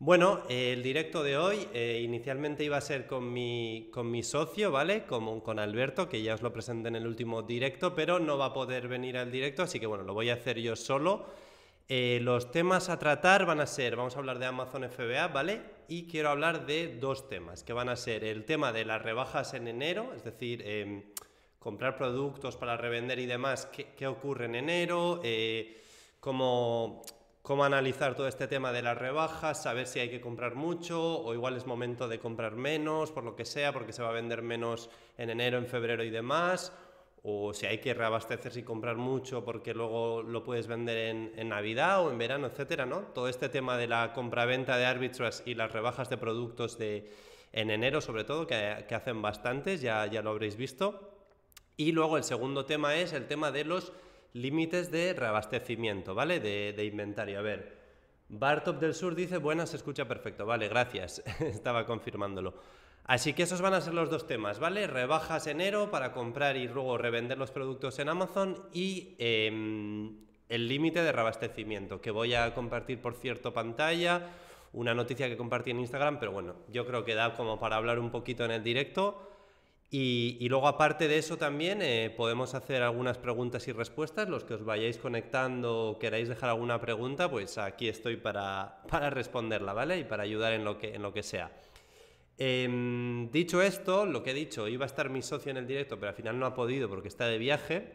Bueno, eh, el directo de hoy eh, inicialmente iba a ser con mi, con mi socio, ¿vale? Como, con Alberto, que ya os lo presenté en el último directo, pero no va a poder venir al directo, así que bueno, lo voy a hacer yo solo. Eh, los temas a tratar van a ser, vamos a hablar de Amazon FBA, ¿vale? Y quiero hablar de dos temas, que van a ser el tema de las rebajas en enero, es decir, em, comprar productos para revender y demás, qué, qué ocurre en enero, cómo cómo analizar todo este tema de las rebajas, saber si hay que comprar mucho o igual es momento de comprar menos, por lo que sea, porque se va a vender menos en enero, en febrero y demás, o si hay que reabastecerse y comprar mucho porque luego lo puedes vender en, Navidad o en verano, etcétera, ¿no? Todo este tema de la compra-venta de árbitros y las rebajas de productos de, en enero, sobre todo, que, que hacen bastantes, ya, ya lo habréis visto. Y luego el segundo tema es el tema de los límites de reabastecimiento, ¿vale? De, inventario. A ver, Bartop del Sur dice, buenas, se escucha perfecto. Vale, gracias. Estaba confirmándolo. Así que esos van a ser los dos temas, ¿vale? Rebajas enero para comprar y luego revender los productos en Amazon y em, el límite de reabastecimiento, que voy a compartir, por cierto, pantalla, una noticia que compartí en Instagram, pero bueno, yo creo que da como para hablar un poquito en el directo. Y, luego aparte de eso también eh, podemos hacer algunas preguntas y respuestas. Los que os vayáis conectando o queráis dejar alguna pregunta, pues aquí estoy para, para responderla, ¿vale? Y para ayudar en lo que, en lo que sea. Em, dicho esto, lo que he dicho, iba a estar mi socio en el directo, pero al final no ha podido porque está de viaje.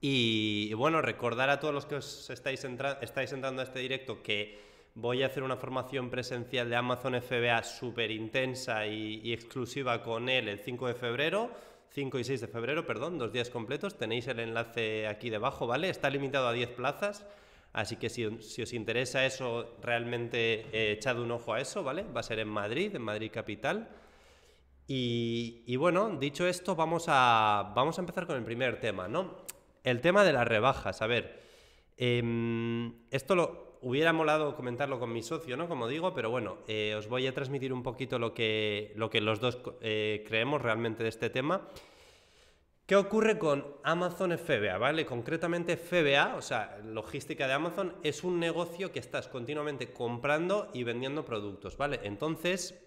Y, bueno, recordar a todos los que os estáis, estáis entrando a este directo que voy a hacer una formación presencial de Amazon FBA súper intensa y, exclusiva con él el 5 de febrero. 5 y 6 de febrero, perdón, dos días completos. Tenéis el enlace aquí debajo, ¿vale? Está limitado a 10 plazas, así que si, os interesa eso, realmente eh, echad un ojo a eso, ¿vale? Va a ser en Madrid, en Madrid Capital. Y, bueno, dicho esto, vamos a, vamos a empezar con el primer tema, ¿no? El tema de las rebajas. A ver, em, esto lo, hubiera molado comentarlo con mi socio, ¿no? Como digo, pero bueno, eh, os voy a transmitir un poquito lo que, lo que los dos eh, creemos realmente de este tema. ¿Qué ocurre con Amazon FBA? ¿Vale? Concretamente FBA, o sea, logística de Amazon, es un negocio que estás continuamente comprando y vendiendo productos, ¿vale? Entonces,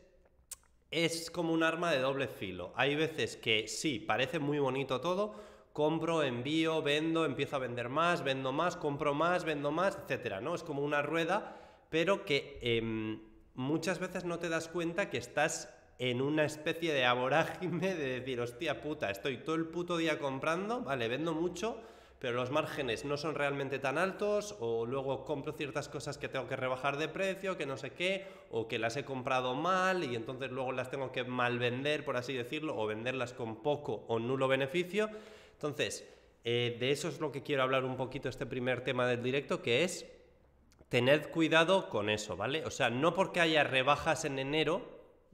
es como un arma de doble filo. Hay veces que sí, parece muy bonito todo, compro, envío, vendo, empiezo a vender más, vendo más, compro más, vendo más, etcétera, ¿no? Es como una rueda, pero que em, muchas veces no te das cuenta que estás en una especie de aborágime de decir, hostia puta, estoy todo el puto día comprando, vale, vendo mucho, pero los márgenes no son realmente tan altos, o luego compro ciertas cosas que tengo que rebajar de precio, que no sé qué, o que las he comprado mal y entonces luego las tengo que mal vender, por así decirlo, o venderlas con poco o nulo beneficio. Entonces, eh, de eso es lo que quiero hablar un poquito este primer tema del directo, que es tened cuidado con eso, ¿vale? O sea, no porque haya rebajas en enero,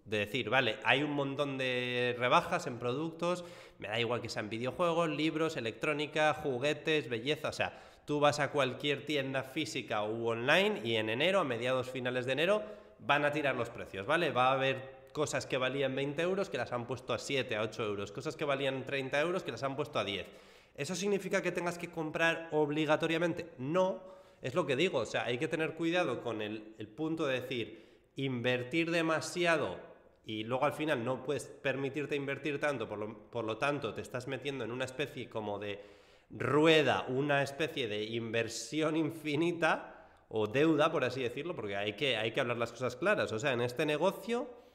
de decir, vale, hay un montón de rebajas en productos, me da igual que sean videojuegos, libros, electrónica, juguetes, belleza, o sea, tú vas a cualquier tienda física u online y en enero, a mediados finales de enero, van a tirar los precios, ¿vale? Va a haber cosas que valían 20 euros que las han puesto a 7, a 8 euros, cosas que valían 30 euros que las han puesto a 10. ¿Eso significa que tengas que comprar obligatoriamente? No, es lo que digo, o sea, hay que tener cuidado con el, punto de decir, invertir demasiado y luego al final no puedes permitirte invertir tanto, por lo, por lo tanto te estás metiendo en una especie como de rueda, una especie de inversión infinita o deuda, por así decirlo, porque hay que, hay que hablar las cosas claras. O sea, en este negocio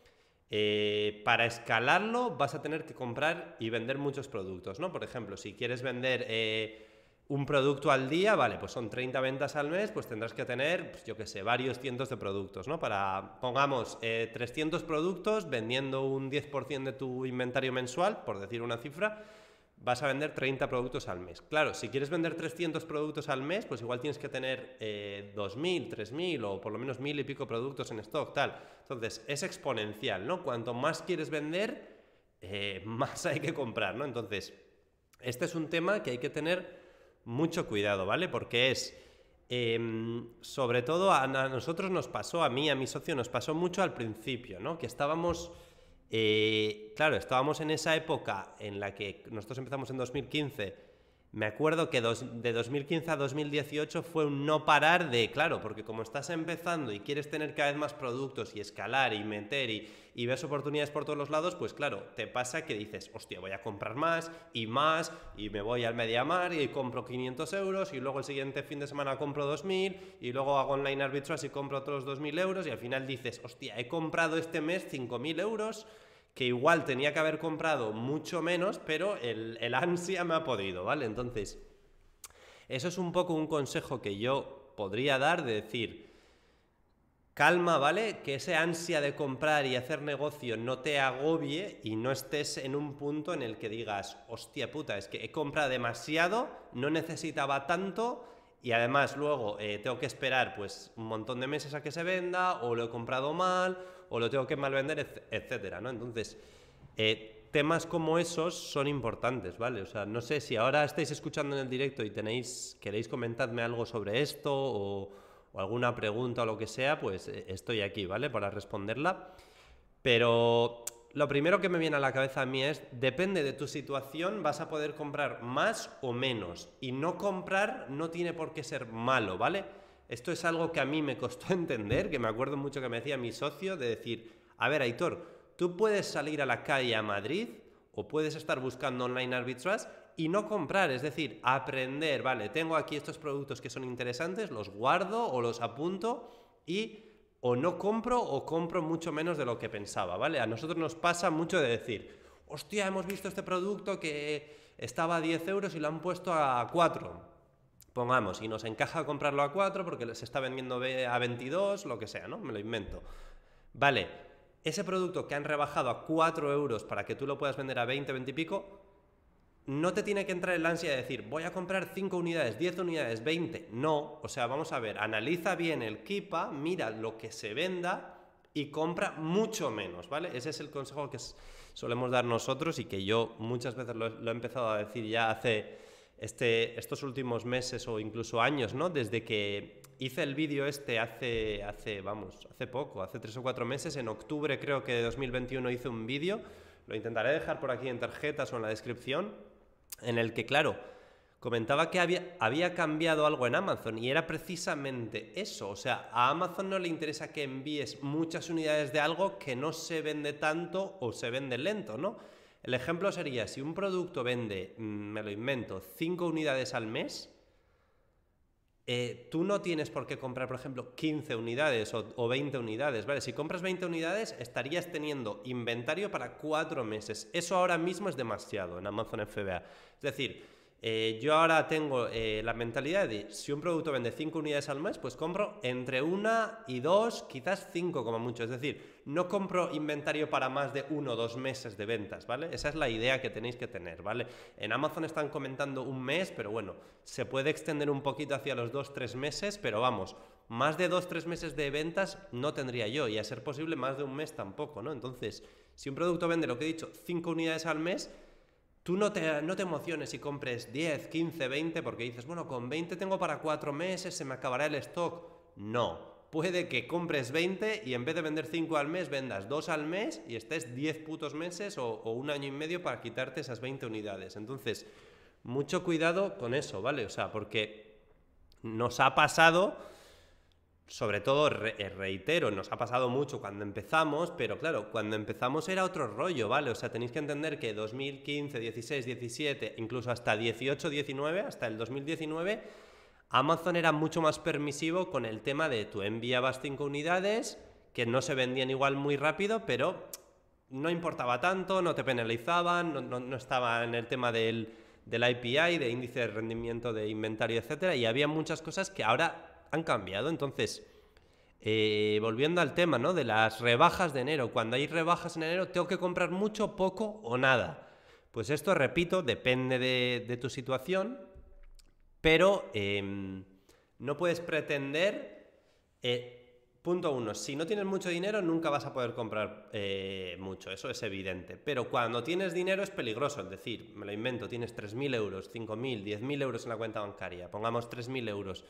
eh, para escalarlo vas a tener que comprar y vender muchos productos, ¿no? Por ejemplo, si quieres vender eh, un producto al día, vale, pues son 30 ventas al mes, pues tendrás que tener, pues yo qué sé, varios cientos de productos, ¿no? Para, pongamos, 300 eh, productos vendiendo un 10% de tu inventario mensual, por decir una cifra, vas a vender 30 productos al mes. Claro, si quieres vender 300 productos al mes, pues igual tienes que tener eh, 2.000, 3.000 o por lo menos 1.000 y pico productos en stock, tal. Entonces, es exponencial, ¿no? Cuanto más quieres vender, eh, más hay que comprar, ¿no? Entonces, este es un tema que hay que tener mucho cuidado, ¿vale? Porque es... Em, sobre todo a, a nosotros nos pasó, a mí, a mi socio, nos pasó mucho al principio, ¿no? Que estábamos eh, claro, estábamos en esa época en la que nosotros empezamos en 2015, me acuerdo que de 2015 a 2018 fue un no parar de, claro, porque como estás empezando y quieres tener cada vez más productos y escalar y meter y, y ves oportunidades por todos los lados, pues claro, te pasa que dices, hostia, voy a comprar más y más y me voy al Mediamar y compro 500 euros y luego el siguiente fin de semana compro 2.000 y luego hago online arbitrage y compro otros 2.000 euros y al final dices, hostia, he comprado este mes 5.000 euros que igual tenía que haber comprado mucho menos, pero el, el, ansia me ha podido, ¿vale? Entonces, eso es un poco un consejo que yo podría dar de decir, calma, ¿vale? Que ese ansia de comprar y hacer negocio no te agobie y no estés en un punto en el que digas, hostia puta, es que he comprado demasiado, no necesitaba tanto y además luego eh, tengo que esperar pues un montón de meses a que se venda o lo he comprado mal o lo tengo que mal vender, etcétera, ¿no? Entonces, eh, temas como esos son importantes, ¿vale? O sea, no sé si ahora estáis escuchando en el directo y tenéis, queréis comentarme algo sobre esto o, alguna pregunta o lo que sea, pues eh, estoy aquí, ¿vale? Para responderla. Pero lo primero que me viene a la cabeza a mí es, depende de tu situación, vas a poder comprar más o menos. Y no comprar no tiene por qué ser malo, ¿vale? Esto es algo que a mí me costó entender, que me acuerdo mucho que me decía mi socio, de decir, a ver, Aitor, tú puedes salir a la calle a Madrid o puedes estar buscando online arbitrage y no comprar, es decir, aprender, vale, tengo aquí estos productos que son interesantes, los guardo o los apunto y o no compro o compro mucho menos de lo que pensaba, ¿vale? A nosotros nos pasa mucho de decir, hostia, hemos visto este producto que estaba a 10 euros y lo han puesto a 4 Pongamos, y nos encaja comprarlo a 4 porque se está vendiendo a 22, lo que sea, ¿no? Me lo invento. Vale, ese producto que han rebajado a 4 euros para que tú lo puedas vender a 20, 20 y pico, no te tiene que entrar el ansia de decir, voy a comprar 5 unidades, 10 unidades, 20. No, o sea, vamos a ver, analiza bien el Kipa, mira lo que se venda y compra mucho menos, ¿vale? Ese es el consejo que solemos dar nosotros y que yo muchas veces lo he empezado a decir ya hace este, estos últimos meses o incluso años, ¿no? Desde que hice el vídeo este hace, hace, vamos, hace poco, hace tres o cuatro meses, en octubre creo que de 2021 hice un vídeo, lo intentaré dejar por aquí en tarjetas o en la descripción, en el que, claro, comentaba que había, había cambiado algo en Amazon y era precisamente eso. O sea, a Amazon no le interesa que envíes muchas unidades de algo que no se vende tanto o se vende lento, ¿no? El ejemplo sería, si un producto vende, mm, me lo invento, 5 unidades al mes, eh, tú no tienes por qué comprar, por ejemplo, 15 unidades o, 20 unidades, ¿vale? Si compras 20 unidades, estarías teniendo inventario para 4 meses. Eso ahora mismo es demasiado en Amazon FBA. Es decir, eh, yo ahora tengo eh, la mentalidad de si un producto vende 5 unidades al mes, pues compro entre una y dos, quizás 5 como mucho. Es decir, no compro inventario para más de uno o dos meses de ventas, ¿vale? Esa es la idea que tenéis que tener, ¿vale? En Amazon están comentando un mes, pero bueno, se puede extender un poquito hacia los dos, tres meses, pero vamos, más de dos, tres meses de ventas no tendría yo y a ser posible más de un mes tampoco, ¿no? Entonces, si un producto vende lo que he dicho, 5 unidades al mes, Tú no te, no te emociones y compres 10, 15, 20 porque dices, bueno, con 20 tengo para 4 meses, se me acabará el stock. No, puede que compres 20 y en vez de vender 5 al mes, vendas 2 al mes y estés 10 putos meses o, un año y medio para quitarte esas 20 unidades. Entonces, mucho cuidado con eso, ¿vale? O sea, porque nos ha pasado sobre todo, eh, reitero, nos ha pasado mucho cuando empezamos, pero claro, cuando empezamos era otro rollo, ¿vale? O sea, tenéis que entender que 2015, 16, 17, incluso hasta 18, 19, hasta el 2019, Amazon era mucho más permisivo con el tema de tú enviabas 5 unidades, que no se vendían igual muy rápido, pero no importaba tanto, no te penalizaban, no, estaba en el tema del, del IPI, de índice de rendimiento de inventario, etcétera, y había muchas cosas que ahora han cambiado. Entonces, eh, volviendo al tema ¿no? de las rebajas de enero, cuando hay rebajas en enero, tengo que comprar mucho, poco o nada. Pues esto, repito, depende de, tu situación, pero em, no puedes pretender... Eh, punto uno, si no tienes mucho dinero nunca vas a poder comprar eh, mucho, eso es evidente. Pero cuando tienes dinero es peligroso, es decir, me lo invento, tienes 3.000 euros, 5.000, 10.000 euros en la cuenta bancaria, pongamos 3.000 euros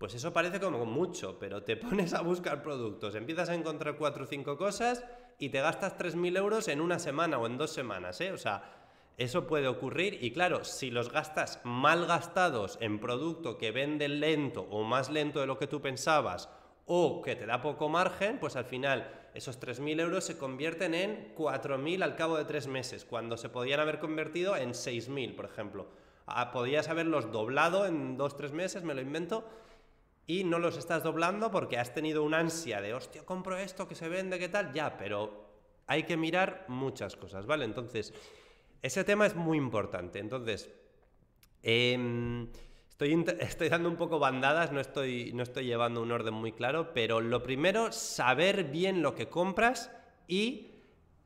pues eso parece como mucho, pero te pones a buscar productos, empiezas a encontrar cuatro o cinco cosas y te gastas 3.000 euros en una semana o en dos semanas, ¿eh? O sea, eso puede ocurrir y claro, si los gastas mal gastados en producto que vende lento o más lento de lo que tú pensabas o que te da poco margen, pues al final esos 3.000 euros se convierten en 4.000 al cabo de tres meses, cuando se podían haber convertido en 6.000, por ejemplo. Ah, podías haberlos doblado en dos, tres meses, me lo invento, y no los estás doblando porque has tenido una ansia de, hostia, compro esto que se vende, ¿qué tal? Ya, pero hay que mirar muchas cosas, ¿vale? Entonces, ese tema es muy importante. Entonces, em, estoy, estoy, dando un poco bandadas, no estoy, no estoy llevando un orden muy claro, pero lo primero, saber bien lo que compras y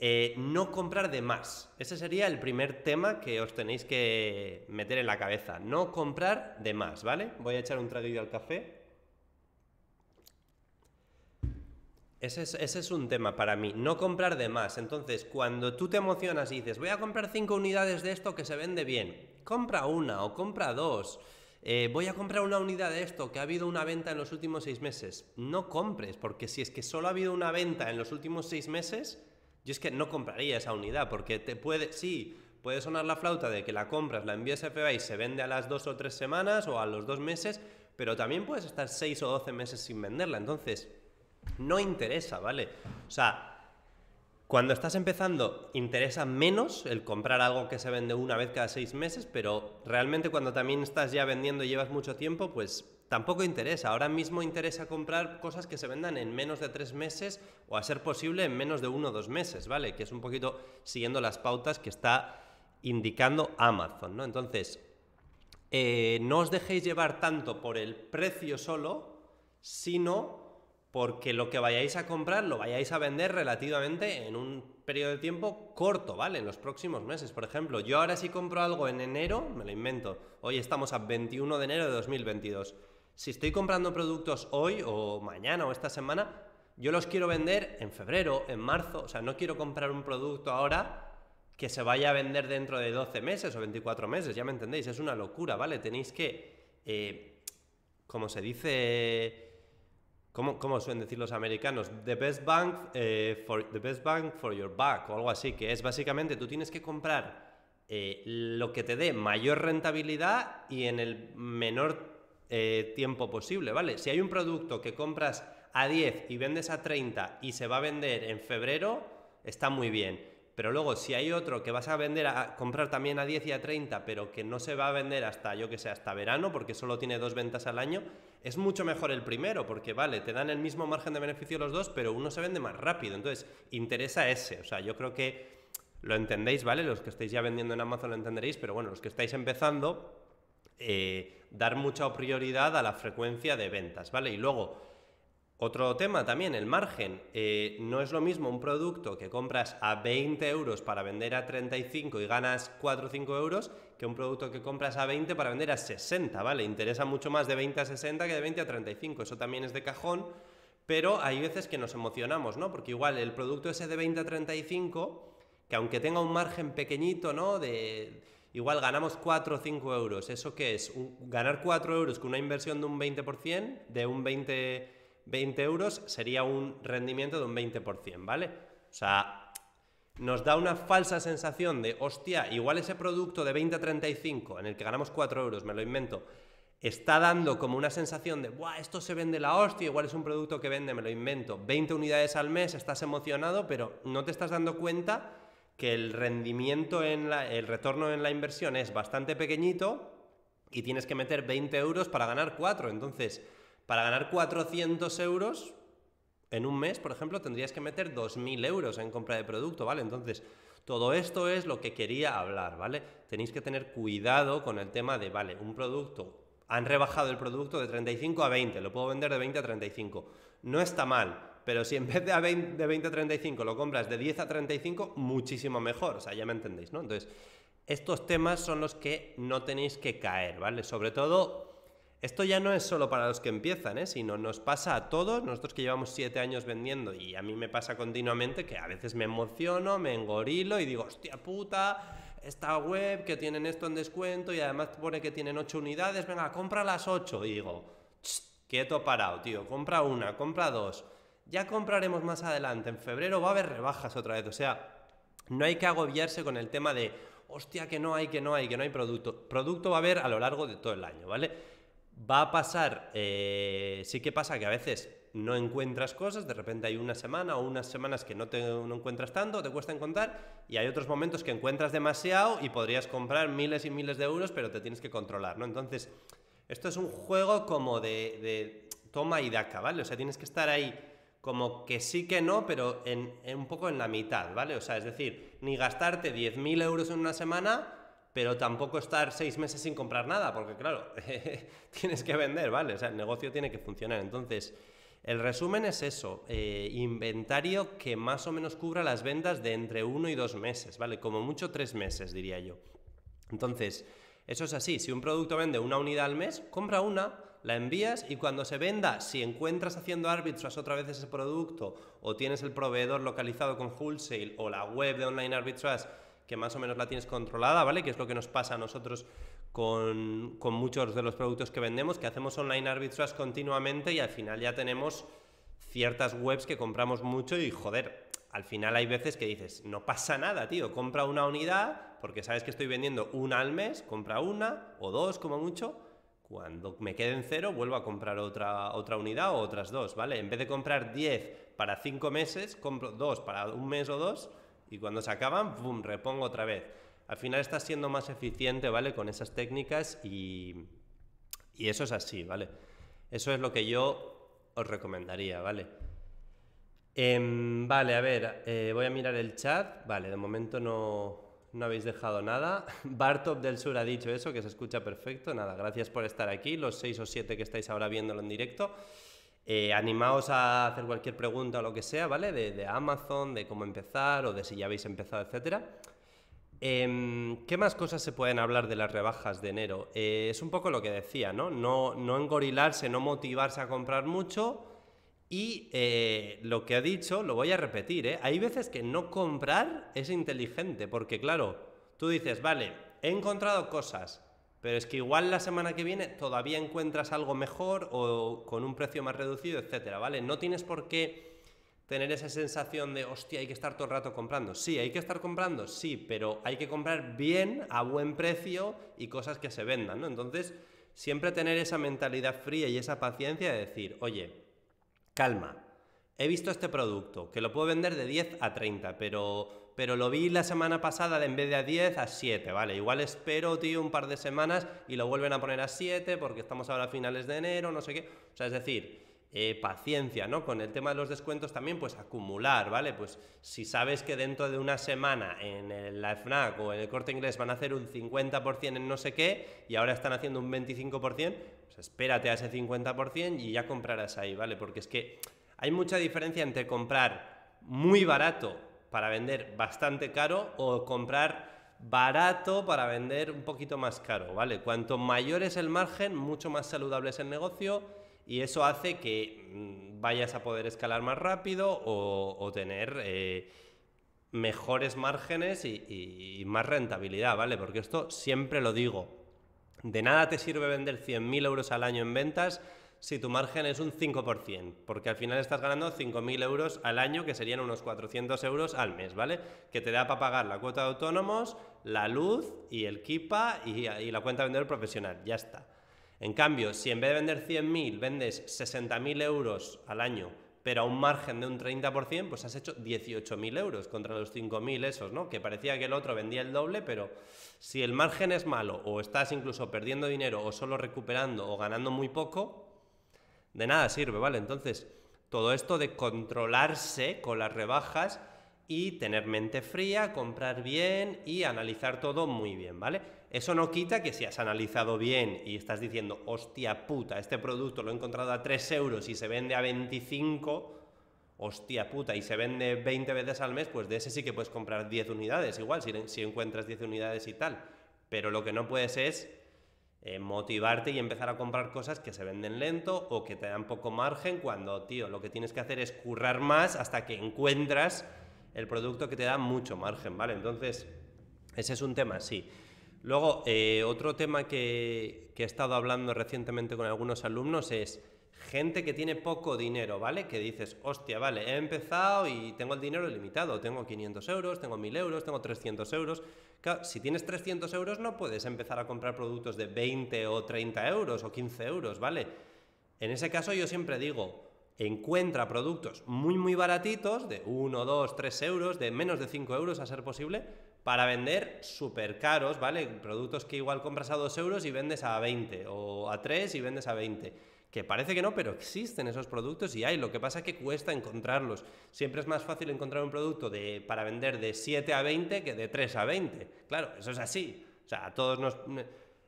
eh, no comprar de más. Ese sería el primer tema que os tenéis que meter en la cabeza. No comprar de más, ¿vale? Voy a echar un traguillo al café. Ese es, un tema para mí, no comprar de más. Entonces, cuando tú te emocionas y dices, voy a comprar cinco unidades de esto que se vende bien, compra una o compra dos. Eh, voy a comprar una unidad de esto que ha habido una venta en los últimos seis meses. No compres, porque si es que solo ha habido una venta en los últimos seis meses, yo es que no compraría esa unidad, porque te puede, sí, puede sonar la flauta de que la compras, la envías a FBA y se vende a las dos o tres semanas o a los dos meses, pero también puedes estar seis o doce meses sin venderla. Entonces, no interesa, ¿vale? O sea, cuando estás empezando interesa menos el comprar algo que se vende una vez cada seis meses, pero realmente cuando también estás ya vendiendo y llevas mucho tiempo, pues tampoco interesa. Ahora mismo interesa comprar cosas que se vendan en menos de tres meses o a ser posible en menos de uno o dos meses, ¿vale? Que es un poquito siguiendo las pautas que está indicando Amazon, ¿no? Entonces, eh, no os dejéis llevar tanto por el precio solo, sino porque lo que vayáis a comprar lo vayáis a vender relativamente en un periodo de tiempo corto, ¿vale? En los próximos meses. Por ejemplo, yo ahora si compro algo en enero, me lo invento. Hoy estamos a 21 de enero de 2022. Si estoy comprando productos hoy o mañana o esta semana, yo los quiero vender en febrero, en marzo. O sea, no quiero comprar un producto ahora que se vaya a vender dentro de 12 meses o 24 meses, ya me entendéis, es una locura, ¿vale? Tenéis que, eh, como se dice ¿Cómo, suelen decir los americanos? The best, bank, eh, for, the best bank for your buck o algo así, que es básicamente tú tienes que comprar eh, lo que te dé mayor rentabilidad y en el menor eh, tiempo posible, ¿vale? Si hay un producto que compras a 10 y vendes a 30 y se va a vender en febrero, está muy bien. Pero luego, si hay otro que vas a vender a comprar también a 10 y a 30, pero que no se va a vender hasta, yo que sé, hasta verano, porque solo tiene dos ventas al año, es mucho mejor el primero, porque vale, te dan el mismo margen de beneficio los dos, pero uno se vende más rápido. Entonces, interesa ese. O sea, yo creo que lo entendéis, ¿vale? Los que estáis ya vendiendo en Amazon lo entenderéis, pero bueno, los que estáis empezando, eh, dar mucha prioridad a la frecuencia de ventas, ¿vale? Y luego, otro tema también, el margen. Eh, no es lo mismo un producto que compras a 20 euros para vender a 35 y ganas 4 o 5 euros que un producto que compras a 20 para vender a 60, ¿vale? Interesa mucho más de 20 a 60 que de 20 a 35. Eso también es de cajón, pero hay veces que nos emocionamos, ¿no? Porque igual el producto ese de 20 a 35, que aunque tenga un margen pequeñito, ¿no? De igual ganamos 4 o 5 euros. ¿Eso qué es? ganar 4 euros con una inversión de un 20%, de un 20 20 euros sería un rendimiento de un 20%, ¿vale? O sea, nos da una falsa sensación de, hostia, igual ese producto de 20 a 35, en el que ganamos 4 euros, me lo invento, está dando como una sensación de, ¡buah, esto se vende la hostia! Igual es un producto que vende, me lo invento, 20 unidades al mes, estás emocionado, pero no te estás dando cuenta que el rendimiento en la, el retorno en la inversión es bastante pequeñito y tienes que meter 20 euros para ganar 4. Entonces, para ganar 400 euros en un mes, por ejemplo, tendrías que meter 2.000 euros en compra de producto, ¿vale? Entonces, todo esto es lo que quería hablar, ¿vale? Tenéis que tener cuidado con el tema de, vale, un producto, han rebajado el producto de 35 a 20, lo puedo vender de 20 a 35. No está mal, pero si en vez de, a 20, de 20 a 35 lo compras de 10 a 35, muchísimo mejor, o sea, ya me entendéis, ¿no? Entonces, estos temas son los que no tenéis que caer, ¿vale? Sobre todo esto ya no es solo para los que empiezan, ¿eh? sino nos pasa a todos, nosotros que llevamos siete años vendiendo y a mí me pasa continuamente que a veces me emociono, me engorilo y digo, hostia puta, esta web que tienen esto en descuento y además pone que tienen ocho unidades, venga, compra las ocho. Y digo, quieto parado, tío, compra una, compra dos. Ya compraremos más adelante, en febrero va a haber rebajas otra vez, o sea, no hay que agobiarse con el tema de hostia, que no hay, que no hay, que no hay producto. Producto va a haber a lo largo de todo el año, ¿vale? Va a pasar, eh, sí que pasa que a veces no encuentras cosas, de repente hay una semana o unas semanas que no, te, no encuentras tanto, te cuesta encontrar, y hay otros momentos que encuentras demasiado y podrías comprar miles y miles de euros, pero te tienes que controlar, ¿no? Entonces, esto es un juego como de, toma y daca, ¿vale? O sea, tienes que estar ahí como que sí que no, pero en, un poco en la mitad, ¿vale? O sea, es decir, ni gastarte 10.000 euros en una semana, pero tampoco estar seis meses sin comprar nada, porque claro, tienes que vender, ¿vale? O sea, el negocio tiene que funcionar. Entonces, el resumen es eso, eh, inventario que más o menos cubra las ventas de entre uno y dos meses, ¿vale? Como mucho tres meses, diría yo. Entonces, eso es así, si un producto vende una unidad al mes, compra una, la envías y cuando se venda, si encuentras haciendo arbitrage otra vez ese producto o tienes el proveedor localizado con wholesale o la web de online arbitrage que más o menos la tienes controlada, ¿vale? Que es lo que nos pasa a nosotros con, muchos de los productos que vendemos, que hacemos online arbitrage continuamente y al final ya tenemos ciertas webs que compramos mucho y joder, al final hay veces que dices, no pasa nada, tío, compra una unidad porque sabes que estoy vendiendo una al mes, compra una o dos como mucho. Cuando me quede en cero, vuelvo a comprar otra, otra unidad o otras dos, ¿vale? En vez de comprar 10 para cinco meses, compro dos para un mes o dos y cuando se acaban, ¡pum!, repongo otra vez al final estás siendo más eficiente, ¿vale? Con esas técnicas y, eso es así, ¿vale? Eso es lo que yo os recomendaría, ¿vale? Em, vale, a ver, eh, voy a mirar el chat. Vale, de momento no, no habéis dejado nada. Bartop del Sur ha dicho eso, que se escucha perfecto. Nada, gracias por estar aquí, los seis o siete que estáis ahora viéndolo en directo. Eh, animaos a hacer cualquier pregunta o lo que sea, ¿vale? De, Amazon, de cómo empezar o de si ya habéis empezado, etcétera. Em, ¿Qué más cosas se pueden hablar de las rebajas de enero? Eh, es un poco lo que decía, ¿no? ¿no? Engorilarse, no motivarse a comprar mucho. Y eh, lo que ha dicho, lo voy a repetir. Hay veces que no comprar es inteligente, porque claro, tú dices, vale, he encontrado cosas, pero es que igual la semana que viene todavía encuentras algo mejor o con un precio más reducido, etcétera, ¿vale? No tienes por qué tener esa sensación de, hostia, hay que estar todo el rato comprando. Sí, hay que estar comprando, sí, pero hay que comprar bien, a buen precio y cosas que se vendan, ¿no? Entonces, siempre tener esa mentalidad fría y esa paciencia de decir, oye, calma, he visto este producto, que lo puedo vender de 10 a 30, pero, pero lo vi la semana pasada de en vez de a 10 a 7, ¿vale? Igual espero, tío, un par de semanas y lo vuelven a poner a 7 porque estamos ahora a finales de enero, no sé qué. O sea, es decir, eh, paciencia, ¿no? Con el tema de los descuentos también, pues acumular, ¿vale? Pues si sabes que dentro de una semana en la FNAC o en el corte inglés van a hacer un 50% en no sé qué y ahora están haciendo un 25%, pues espérate a ese 50% y ya comprarás ahí, ¿vale? Porque es que hay mucha diferencia entre comprar muy barato para vender bastante caro o comprar barato para vender un poquito más caro, ¿vale? Cuanto mayor es el margen, mucho más saludable es el negocio y eso hace que mm, vayas a poder escalar más rápido o, tener eh, mejores márgenes y, más rentabilidad, ¿vale? Porque esto siempre lo digo, de nada te sirve vender 100.000 euros al año en ventas si tu margen es un 5%, porque al final estás ganando 5.000 euros al año, que serían unos 400 euros al mes, ¿vale? Que te da para pagar la cuota de autónomos, la luz y el KIPA y, la cuenta de vendedor profesional, ya está. En cambio, si en vez de vender 100.000 vendes 60.000 euros al año, pero a un margen de un 30%, pues has hecho 18.000 euros contra los 5.000 esos, ¿no? Que parecía que el otro vendía el doble, pero si el margen es malo o estás incluso perdiendo dinero o solo recuperando o ganando muy poco, de nada sirve, ¿vale? Entonces, todo esto de controlarse con las rebajas y tener mente fría, comprar bien y analizar todo muy bien, ¿vale? Eso no quita que si has analizado bien y estás diciendo, hostia puta, este producto lo he encontrado a 3 euros y se vende a 25, hostia puta, y se vende 20 veces al mes, pues de ese sí que puedes comprar 10 unidades, igual, si, encuentras 10 unidades y tal. Pero lo que no puedes es eh, motivarte y empezar a comprar cosas que se venden lento o que te dan poco margen cuando, tío, lo que tienes que hacer es currar más hasta que encuentras el producto que te da mucho margen, ¿vale? Entonces, ese es un tema, sí. Luego, eh, otro tema que, he estado hablando recientemente con algunos alumnos es gente que tiene poco dinero, ¿vale? Que dices, hostia, vale, he empezado y tengo el dinero limitado, tengo 500 euros, tengo 1000 euros, tengo 300 euros. Claro, si tienes 300 euros no puedes empezar a comprar productos de 20 o 30 euros o 15 euros, ¿vale? En ese caso yo siempre digo, encuentra productos muy muy baratitos, de 1, 2, 3 euros, de menos de 5 euros a ser posible, para vender súper caros, ¿vale? Productos que igual compras a 2 euros y vendes a 20, o a 3 y vendes a 20 que parece que no, pero existen esos productos y hay. Lo que pasa es que cuesta encontrarlos. Siempre es más fácil encontrar un producto de, para vender de 7 a 20 que de 3 a 20. Claro, eso es así. O sea, a todos nos...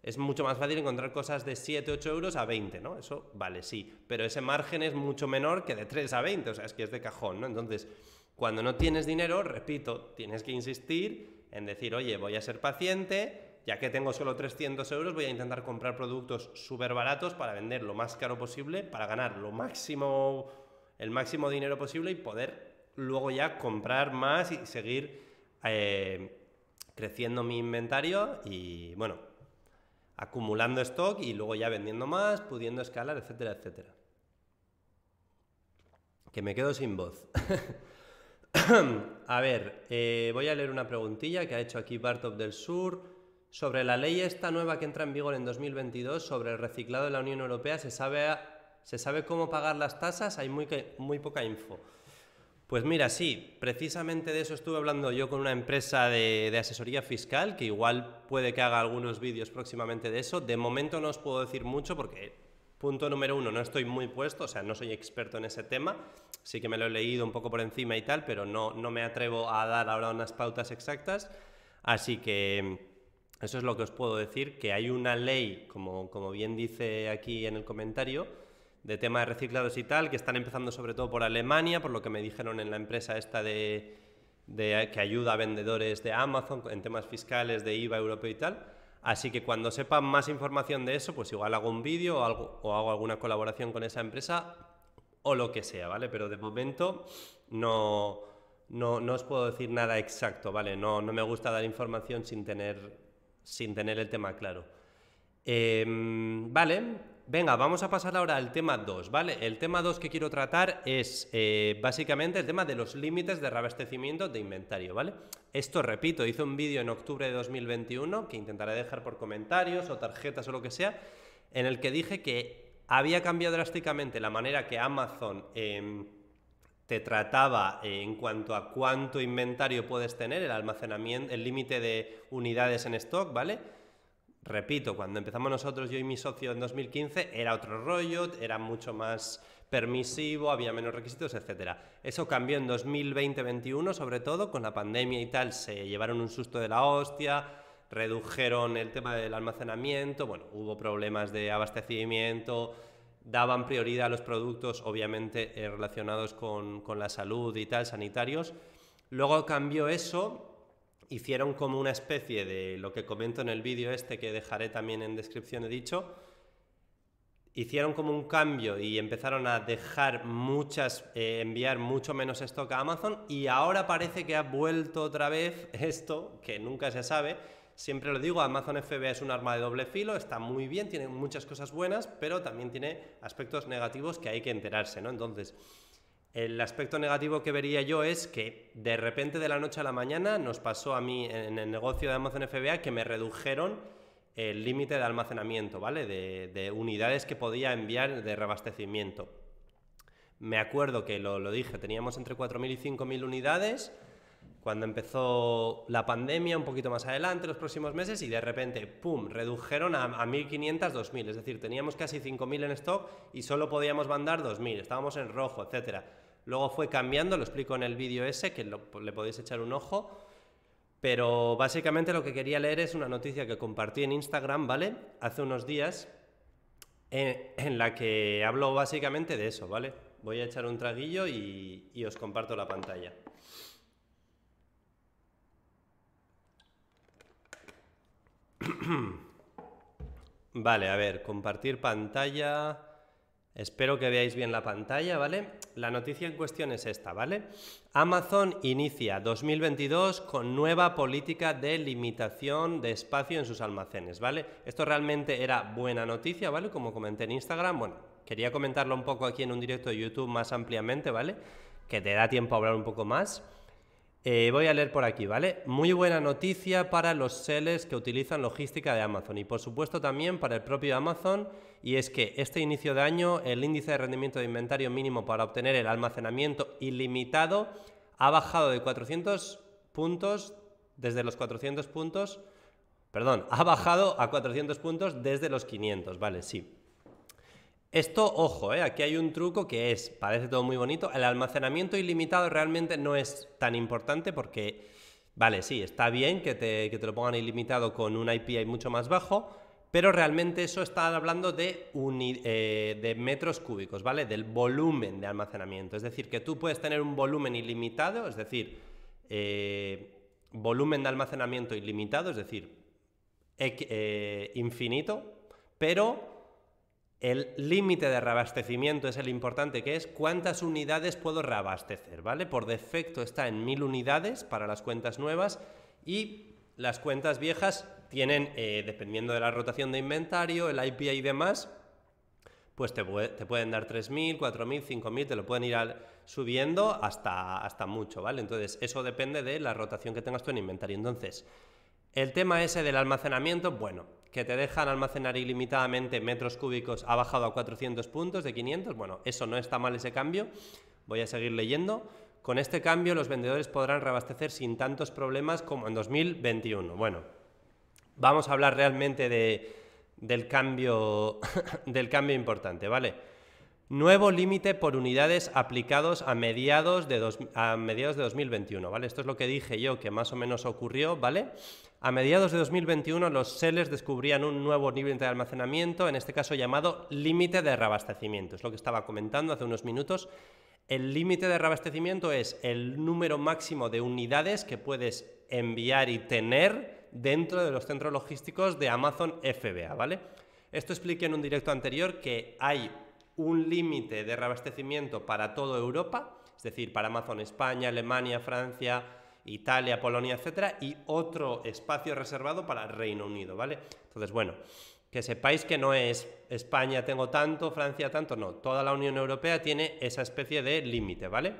Es mucho más fácil encontrar cosas de 7, 8 euros a 20, ¿no? Eso vale, sí. Pero ese margen es mucho menor que de 3 a 20. O sea, es que es de cajón, ¿no? Entonces, cuando no tienes dinero, repito, tienes que insistir en decir, oye, voy a ser paciente, ya que tengo solo 300 euros, voy a intentar comprar productos súper baratos para vender lo más caro posible, para ganar lo máximo, el máximo dinero posible y poder luego ya comprar más y seguir eh, creciendo mi inventario y, bueno, acumulando stock y luego ya vendiendo más, pudiendo escalar, etcétera, etcétera. Que me quedo sin voz. a ver, eh, voy a leer una preguntilla que ha hecho aquí Bartop del Sur. Sobre la ley esta nueva que entra en vigor en 2022 sobre el reciclado de la Unión Europea, ¿se sabe, ¿se sabe cómo pagar las tasas? Hay muy, muy poca info. Pues mira, sí, precisamente de eso estuve hablando yo con una empresa de, asesoría fiscal, que igual puede que haga algunos vídeos próximamente de eso. De momento no os puedo decir mucho porque, punto número uno, no estoy muy puesto, o sea, no soy experto en ese tema. Sí que me lo he leído un poco por encima y tal, pero no, no me atrevo a dar ahora unas pautas exactas. Así que eso es lo que os puedo decir, que hay una ley, como, como bien dice aquí en el comentario, de tema de reciclados y tal, que están empezando sobre todo por Alemania, por lo que me dijeron en la empresa esta de, que ayuda a vendedores de Amazon en temas fiscales de IVA europeo y tal. Así que cuando sepan más información de eso, pues igual hago un vídeo o, o hago alguna colaboración con esa empresa o lo que sea, ¿vale? Pero de momento no, no, no os puedo decir nada exacto, ¿vale? No, no me gusta dar información sin tener sin tener el tema claro. Em, vale, venga, vamos a pasar ahora al tema 2, ¿vale? El tema 2 que quiero tratar es eh, básicamente el tema de los límites de reabastecimiento de inventario, ¿vale? Esto, repito, hice un vídeo en octubre de 2021 que intentaré dejar por comentarios o tarjetas o lo que sea, en el que dije que había cambiado drásticamente la manera que Amazon... Em, te trataba eh, en cuanto a cuánto inventario puedes tener, el almacenamiento, el límite de unidades en stock, ¿vale? Repito, cuando empezamos nosotros, yo y mi socio en 2015, era otro rollo, era mucho más permisivo, había menos requisitos, etc. Eso cambió en 2020-21, sobre todo, con la pandemia y tal, se llevaron un susto de la hostia, redujeron el tema del almacenamiento, bueno, hubo problemas de abastecimiento, daban prioridad a los productos, obviamente, eh, relacionados con, la salud y tal, sanitarios. Luego cambió eso, hicieron como una especie de lo que comento en el vídeo este, que dejaré también en descripción, he dicho, hicieron como un cambio y empezaron a dejar muchas, eh, enviar mucho menos stock a Amazon y ahora parece que ha vuelto otra vez esto, que nunca se sabe, Siempre lo digo, Amazon FBA es un arma de doble filo, está muy bien, tiene muchas cosas buenas, pero también tiene aspectos negativos que hay que enterarse, ¿no? Entonces, el aspecto negativo que vería yo es que de repente de la noche a la mañana nos pasó a mí en el negocio de Amazon FBA que me redujeron el límite de almacenamiento, ¿vale? De, de, unidades que podía enviar de reabastecimiento. Me acuerdo que lo, lo dije, teníamos entre 4.000 y 5.000 unidades cuando empezó la pandemia, un poquito más adelante, los próximos meses, y de repente, ¡pum!, redujeron a, 1.500, 2.000. Es decir, teníamos casi 5.000 en stock y solo podíamos mandar 2.000. Estábamos en rojo, etc. Luego fue cambiando, lo explico en el vídeo ese, que le podéis echar un ojo. Pero básicamente lo que quería leer es una noticia que compartí en Instagram, ¿vale? Hace unos días, en, en la que hablo básicamente de eso, ¿vale? Voy a echar un traguillo y os comparto la pantalla. vale, a ver, compartir pantalla. Espero que veáis bien la pantalla, ¿vale? La noticia en cuestión es esta, ¿vale? Amazon inicia 2022 con nueva política de limitación de espacio en sus almacenes, ¿vale? Esto realmente era buena noticia, ¿vale? Como comenté en Instagram, bueno, quería comentarlo un poco aquí en un directo de YouTube más ampliamente, ¿vale? Que te da tiempo a hablar un poco más. Eh, voy a leer por aquí, ¿vale? Muy buena noticia para los sellers que utilizan logística de Amazon y por supuesto también para el propio Amazon y es que este inicio de año el índice de rendimiento de inventario mínimo para obtener el almacenamiento ilimitado ha bajado de 400 puntos desde los 400 puntos, perdón, ha bajado a 400 puntos desde los 500, ¿vale? Sí. Esto, ojo, ¿eh? aquí hay un truco que es, parece todo muy bonito, el almacenamiento ilimitado realmente no es tan importante porque, vale, sí, está bien que te, lo pongan ilimitado con un IPI mucho más bajo, pero realmente eso está hablando de, eh, de metros cúbicos, ¿vale? Del volumen de almacenamiento. Es decir, que tú puedes tener un volumen ilimitado, es decir, eh, volumen de almacenamiento ilimitado, es decir, infinito, pero el límite de reabastecimiento es el importante, que es cuántas unidades puedo reabastecer, ¿vale? Por defecto está en 1000 unidades para las cuentas nuevas y las cuentas viejas tienen, eh, dependiendo de la rotación de inventario, el IPA y demás, pues te, pueden dar 3.000, 4.000, 5.000, te lo pueden ir subiendo hasta, hasta mucho, ¿vale? Entonces, eso depende de la rotación que tengas tú en inventario. Entonces, el tema ese del almacenamiento, bueno, que te dejan almacenar ilimitadamente metros cúbicos ha bajado a 400 puntos de 500, bueno, eso no está mal ese cambio, voy a seguir leyendo. Con este cambio los vendedores podrán reabastecer sin tantos problemas como en 2021. Bueno, vamos a hablar realmente del, cambio, del cambio importante, ¿vale? Nuevo límite por unidades aplicados a mediados, de a mediados de 2021, ¿vale? Esto es lo que dije yo que más o menos ocurrió, ¿vale? A mediados de 2021 los sellers descubrían un nuevo nivel de almacenamiento, en este caso llamado límite de reabastecimiento. Es lo que estaba comentando hace unos minutos. El límite de reabastecimiento es el número máximo de unidades que puedes enviar y tener dentro de los centros logísticos de Amazon FBA, ¿vale? Esto expliqué en un directo anterior que hay un límite de reabastecimiento para toda Europa, es decir, para Amazon España, Alemania, Francia, Italia, Polonia, etcétera, y otro espacio reservado para Reino Unido, ¿vale? Entonces, bueno, que sepáis que no es España tengo tanto, Francia tanto, no, toda la Unión Europea tiene esa especie de límite, ¿vale?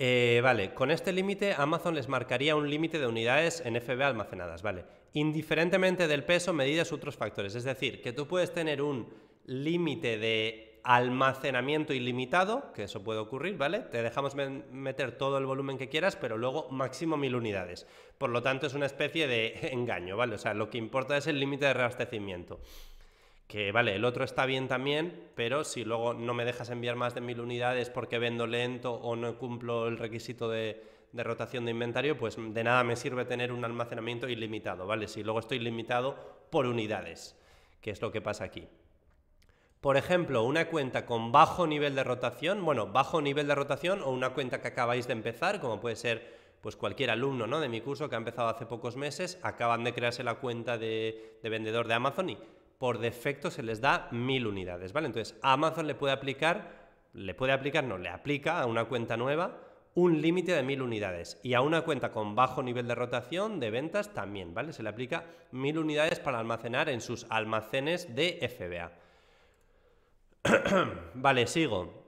Eh, vale, con este límite Amazon les marcaría un límite de unidades en FB almacenadas, ¿vale? Indiferentemente del peso, medidas otros factores, es decir, que tú puedes tener un límite de almacenamiento ilimitado, que eso puede ocurrir, ¿vale? Te dejamos meter todo el volumen que quieras, pero luego máximo mil unidades. Por lo tanto, es una especie de engaño, ¿vale? O sea, lo que importa es el límite de reabastecimiento. Que, vale, el otro está bien también, pero si luego no me dejas enviar más de mil unidades porque vendo lento o no cumplo el requisito de, de rotación de inventario, pues de nada me sirve tener un almacenamiento ilimitado, ¿vale? Si luego estoy limitado por unidades, que es lo que pasa aquí. Por ejemplo, una cuenta con bajo nivel de rotación, bueno, bajo nivel de rotación o una cuenta que acabáis de empezar, como puede ser pues cualquier alumno ¿no? de mi curso que ha empezado hace pocos meses, acaban de crearse la cuenta de, vendedor de Amazon y por defecto se les da mil unidades, ¿vale? Entonces, Amazon le puede aplicar, le puede aplicar, no, le aplica a una cuenta nueva un límite de mil unidades y a una cuenta con bajo nivel de rotación de ventas también, ¿vale? Se le aplica mil unidades para almacenar en sus almacenes de FBA. vale, sigo.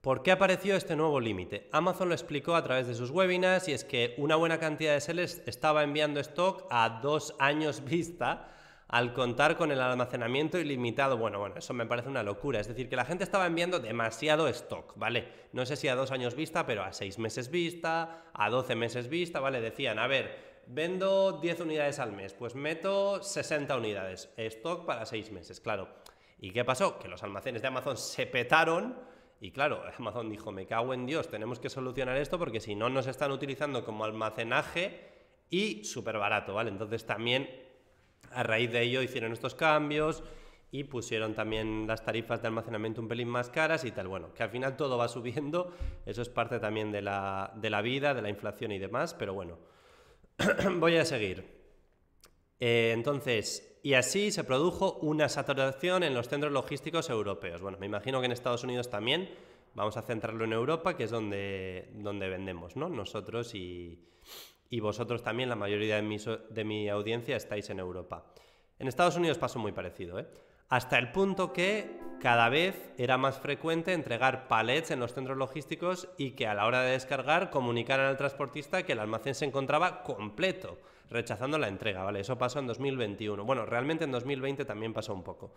¿Por qué apareció este nuevo límite? Amazon lo explicó a través de sus webinars y es que una buena cantidad de sellers estaba enviando stock a dos años vista al contar con el almacenamiento ilimitado. Bueno, bueno, eso me parece una locura. Es decir, que la gente estaba enviando demasiado stock, ¿vale? No sé si a dos años vista, pero a seis meses vista, a doce meses vista, ¿vale? Decían, a ver, vendo 10 unidades al mes, pues meto 60 unidades. Stock para seis meses, claro. ¿Y qué pasó? Que los almacenes de Amazon se petaron y claro, Amazon dijo, me cago en Dios, tenemos que solucionar esto porque si no nos están utilizando como almacenaje y súper barato, ¿vale? Entonces también a raíz de ello hicieron estos cambios y pusieron también las tarifas de almacenamiento un pelín más caras y tal. Bueno, que al final todo va subiendo, eso es parte también de la, de la vida, de la inflación y demás, pero bueno, voy a seguir. Eh, entonces, y así se produjo una saturación en los centros logísticos europeos. Bueno, me imagino que en Estados Unidos también. Vamos a centrarlo en Europa, que es donde, donde vendemos, ¿no? Nosotros y, vosotros también, la mayoría de mi, de mi audiencia estáis en Europa. En Estados Unidos pasó muy parecido, ¿eh? hasta el punto que cada vez era más frecuente entregar palets en los centros logísticos y que a la hora de descargar comunicaran al transportista que el almacén se encontraba completo, rechazando la entrega, ¿vale? Eso pasó en 2021. Bueno, realmente en 2020 también pasó un poco.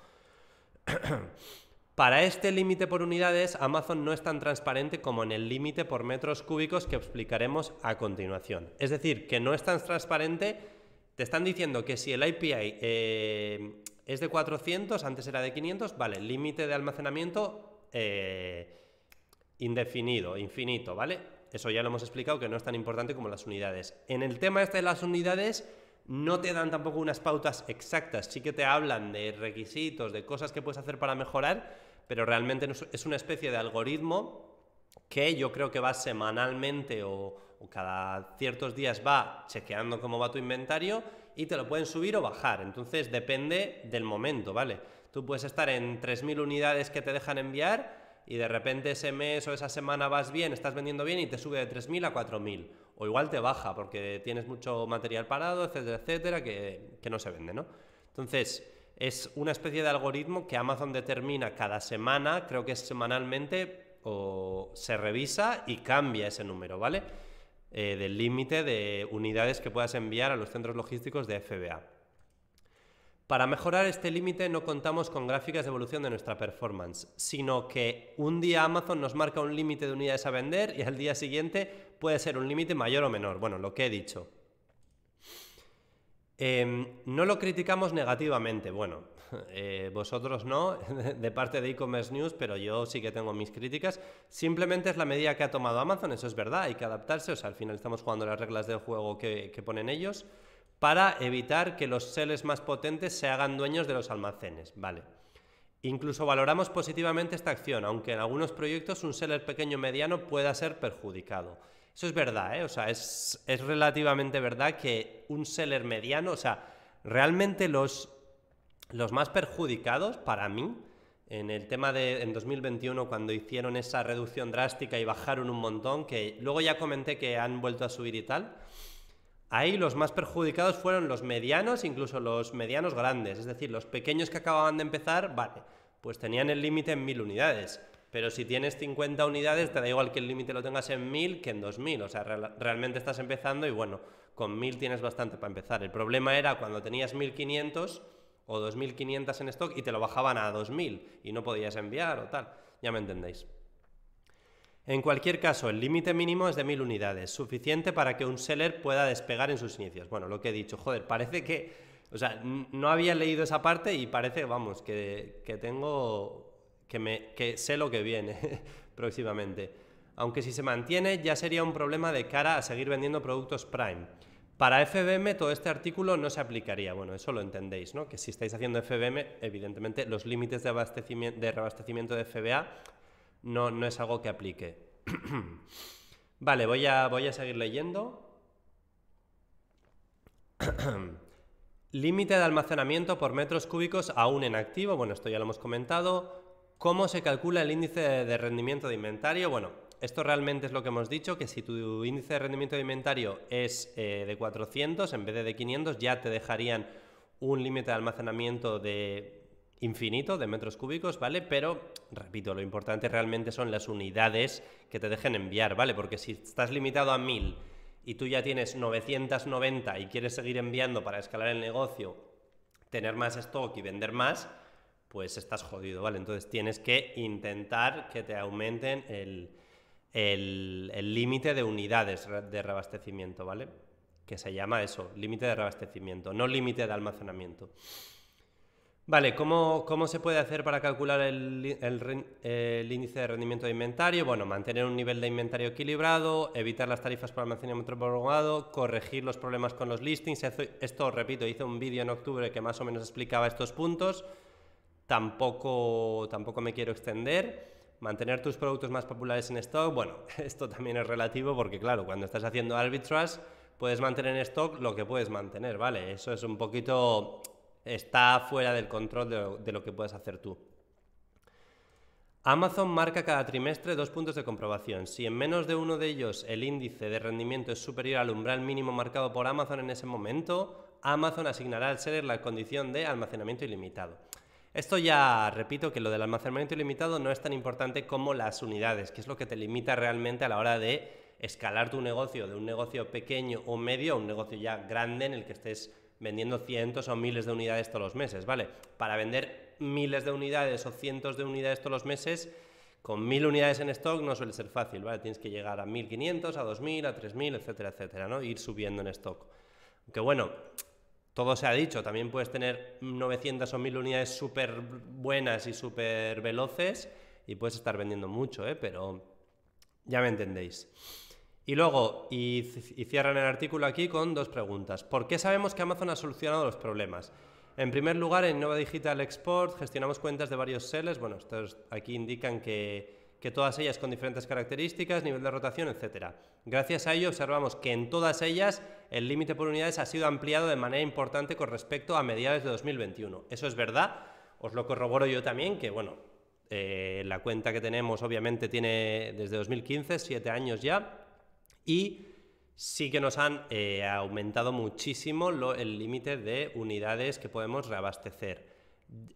Para este límite por unidades, Amazon no es tan transparente como en el límite por metros cúbicos que explicaremos a continuación. Es decir, que no es tan transparente, te están diciendo que si el API eh, es de 400, antes era de 500, vale, límite de almacenamiento eh, indefinido, infinito, ¿vale? Eso ya lo hemos explicado que no es tan importante como las unidades. En el tema este de las unidades, no te dan tampoco unas pautas exactas, sí que te hablan de requisitos, de cosas que puedes hacer para mejorar, pero realmente es una especie de algoritmo que yo creo que va semanalmente o, cada ciertos días va chequeando cómo va tu inventario y te lo pueden subir o bajar. Entonces depende del momento, ¿vale? Tú puedes estar en 3.000 unidades que te dejan enviar y de repente ese mes o esa semana vas bien, estás vendiendo bien y te sube de 3.000 a 4.000. O igual te baja porque tienes mucho material parado, etcétera, etcétera, que, no se vende, ¿no? Entonces, es una especie de algoritmo que Amazon determina cada semana, creo que es semanalmente, o se revisa y cambia ese número, ¿vale? Eh, del límite de unidades que puedas enviar a los centros logísticos de FBA. Para mejorar este límite no contamos con gráficas de evolución de nuestra performance, sino que un día Amazon nos marca un límite de unidades a vender y al día siguiente puede ser un límite mayor o menor. Bueno, lo que he dicho. Em, no lo criticamos negativamente, bueno, eh, vosotros no, de parte de e-commerce news, pero yo sí que tengo mis críticas. Simplemente es la medida que ha tomado Amazon, eso es verdad, hay que adaptarse, o sea, al final estamos jugando las reglas del juego que, que ponen ellos, para evitar que los sellers más potentes se hagan dueños de los almacenes, ¿vale? Incluso valoramos positivamente esta acción, aunque en algunos proyectos un seller pequeño mediano pueda ser perjudicado. Eso es verdad, ¿eh? O sea, es, relativamente verdad que un seller mediano, o sea, realmente los, los más perjudicados para mí, en el tema de en 2021 cuando hicieron esa reducción drástica y bajaron un montón, que luego ya comenté que han vuelto a subir y tal, ahí los más perjudicados fueron los medianos, incluso los medianos grandes, es decir, los pequeños que acababan de empezar, vale, pues tenían el límite en mil unidades. Pero si tienes 50 unidades, te da igual que el límite lo tengas en 1000 que en 2000. O sea, realmente estás empezando y bueno, con 1000 tienes bastante para empezar. El problema era cuando tenías 1500 o 2500 en stock y te lo bajaban a 2000 y no podías enviar o tal. Ya me entendéis. En cualquier caso, el límite mínimo es de 1000 unidades, suficiente para que un seller pueda despegar en sus inicios. Bueno, lo que he dicho, joder, parece que, o sea, no había leído esa parte y parece, vamos, que, que tengo que, me, que sé lo que viene próximamente. Aunque si se mantiene ya sería un problema de cara a seguir vendiendo productos Prime. Para FBM todo este artículo no se aplicaría, bueno, eso lo entendéis, ¿no? Que si estáis haciendo FBM, evidentemente los límites de, abastecimiento, de reabastecimiento de FBA no, no es algo que aplique. vale, voy a, voy a seguir leyendo. Límite de almacenamiento por metros cúbicos aún en activo, bueno, esto ya lo hemos comentado. ¿Cómo se calcula el índice de rendimiento de inventario? Bueno, esto realmente es lo que hemos dicho, que si tu índice de rendimiento de inventario es eh, de 400 en vez de de 500, ya te dejarían un límite de almacenamiento de infinito de metros cúbicos, ¿vale? Pero, repito, lo importante realmente son las unidades que te dejen enviar, ¿vale? Porque si estás limitado a 1000 y tú ya tienes 990 y quieres seguir enviando para escalar el negocio, tener más stock y vender más, pues estás jodido, ¿vale? Entonces tienes que intentar que te aumenten el límite de unidades de reabastecimiento, ¿vale? Que se llama eso, límite de reabastecimiento, no límite de almacenamiento. Vale, ¿cómo, ¿cómo, se puede hacer para calcular el, índice de rendimiento de inventario? Bueno, mantener un nivel de inventario equilibrado, evitar las tarifas por almacenamiento prolongado, corregir los problemas con los listings. Esto, repito, hice un vídeo en octubre que más o menos explicaba estos puntos tampoco, tampoco me quiero extender. Mantener tus productos más populares en stock, bueno, esto también es relativo porque claro, cuando estás haciendo arbitrage puedes mantener en stock lo que puedes mantener, ¿vale? Eso es un poquito, está fuera del control de, lo que puedes hacer tú. Amazon marca cada trimestre dos puntos de comprobación. Si en menos de uno de ellos el índice de rendimiento es superior al umbral mínimo marcado por Amazon en ese momento, Amazon asignará al seller la condición de almacenamiento ilimitado. Esto ya repito que lo del almacenamiento ilimitado no es tan importante como las unidades, que es lo que te limita realmente a la hora de escalar tu negocio de un negocio pequeño o medio a un negocio ya grande en el que estés vendiendo cientos o miles de unidades todos los meses, ¿vale? Para vender miles de unidades o cientos de unidades todos los meses, con mil unidades en stock no suele ser fácil, ¿vale? Tienes que llegar a 1500, a 2000, a 3000, etcétera, etcétera, ¿no? Ir subiendo en stock. Aunque bueno, todo se ha dicho, también puedes tener 900 o 1000 unidades súper buenas y súper veloces y puedes estar vendiendo mucho, ¿eh? Pero ya me entendéis. Y luego, y, cierran el artículo aquí con dos preguntas. ¿Por qué sabemos que Amazon ha solucionado los problemas? En primer lugar, en Nova Digital Export gestionamos cuentas de varios sellers. Bueno, estos aquí indican que, que todas ellas con diferentes características, nivel de rotación, etc. Gracias a ello observamos que en todas ellas el límite por unidades ha sido ampliado de manera importante con respecto a mediados de 2021. Eso es verdad, os lo corroboro yo también, que bueno, eh, la cuenta que tenemos obviamente tiene desde 2015, siete años ya, y sí que nos han eh, aumentado muchísimo el límite de unidades que podemos reabastecer.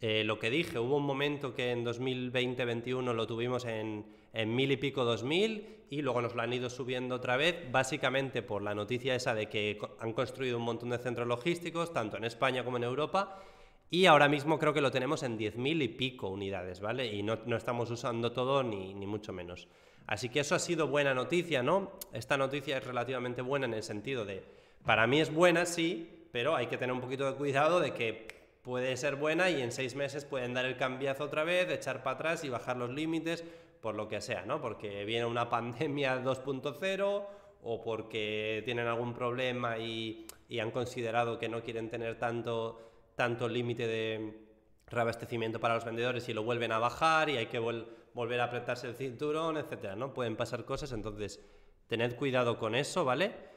Eh, lo que dije, hubo un momento que en 2020-21 lo tuvimos en, en mil y pico, dos mil, y luego nos lo han ido subiendo otra vez, básicamente por la noticia esa de que han construido un montón de centros logísticos, tanto en España como en Europa, y ahora mismo creo que lo tenemos en 10.000 y pico unidades, ¿vale? Y no, no estamos usando todo ni, ni mucho menos. Así que eso ha sido buena noticia, ¿no? Esta noticia es relativamente buena en el sentido de, para mí es buena, sí, pero hay que tener un poquito de cuidado de que puede ser buena y en seis meses pueden dar el cambiazo otra vez, echar para atrás y bajar los límites, por lo que sea, ¿no? Porque viene una pandemia 2.0 o porque tienen algún problema y, han considerado que no quieren tener tanto, tanto límite de reabastecimiento para los vendedores y lo vuelven a bajar y hay que volver volver a apretarse el cinturón, etcétera, ¿no? Pueden pasar cosas, entonces tened cuidado con eso, ¿vale?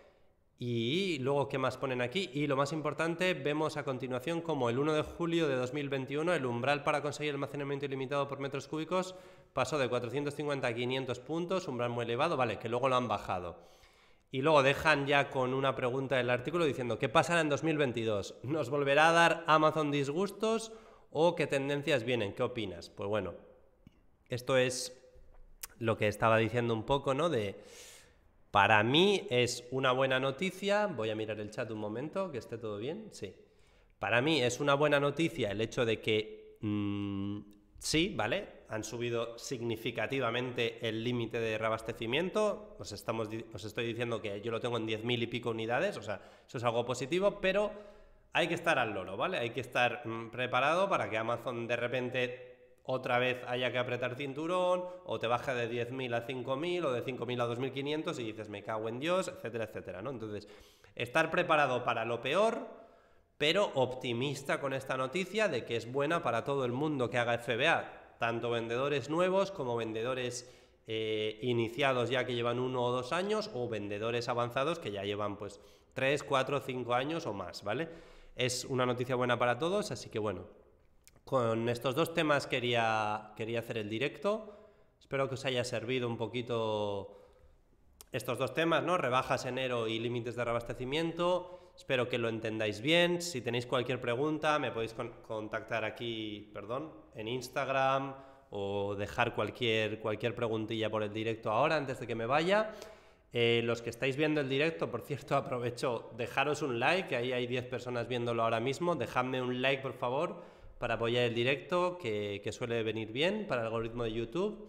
Y luego, ¿qué más ponen aquí? Y lo más importante, vemos a continuación como el 1 de julio de 2021 el umbral para conseguir almacenamiento ilimitado por metros cúbicos pasó de 450 a 500 puntos, umbral muy elevado, vale, que luego lo han bajado. Y luego dejan ya con una pregunta del artículo diciendo, ¿qué pasará en 2022? ¿Nos volverá a dar Amazon disgustos o qué tendencias vienen? ¿Qué opinas? Pues bueno, esto es lo que estaba diciendo un poco, ¿no? De, para mí es una buena noticia, voy a mirar el chat un momento, que esté todo bien, sí. Para mí es una buena noticia el hecho de que mm, sí, ¿vale? Han subido significativamente el límite de reabastecimiento, os, estamos, os estoy diciendo que yo lo tengo en 10.000 y pico unidades, o sea, eso es algo positivo, pero hay que estar al loro, ¿vale? Hay que estar mm, preparado para que Amazon de repente otra vez haya que apretar cinturón, o te baja de 10.000 a 5.000, o de 5.000 a 2.500 y dices, me cago en Dios, etcétera, etcétera, ¿no? Entonces, estar preparado para lo peor, pero optimista con esta noticia de que es buena para todo el mundo que haga FBA, tanto vendedores nuevos como vendedores eh, iniciados ya que llevan uno o dos años, o vendedores avanzados que ya llevan pues 3, 4, 5 años o más, ¿vale? Es una noticia buena para todos, así que bueno, con estos dos temas quería, quería hacer el directo. Espero que os haya servido un poquito estos dos temas, ¿no? Rebajas enero y límites de reabastecimiento. Espero que lo entendáis bien. Si tenéis cualquier pregunta, me podéis contactar aquí, perdón, en Instagram o dejar cualquier, cualquier preguntilla por el directo ahora antes de que me vaya. Eh, los que estáis viendo el directo, por cierto, aprovecho, dejaros un like, que ahí hay 10 personas viéndolo ahora mismo. Dejadme un like, por favor para apoyar el directo, que, suele venir bien para el algoritmo de YouTube.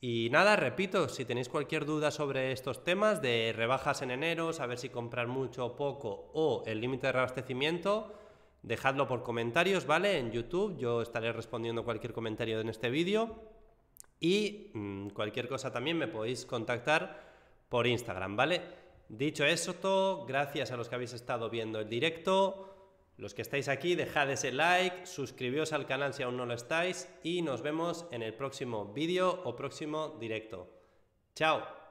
Y nada, repito, si tenéis cualquier duda sobre estos temas de rebajas en enero, saber si comprar mucho o poco o el límite de reabastecimiento, dejadlo por comentarios, ¿vale? En YouTube, yo estaré respondiendo cualquier comentario en este vídeo. Y mm, cualquier cosa también me podéis contactar por Instagram, ¿vale? Dicho eso, gracias a los que habéis estado viendo el directo. Los que estáis aquí, dejad ese like, suscribíos al canal si aún no lo estáis y nos vemos en el próximo vídeo o próximo directo. ¡Chao!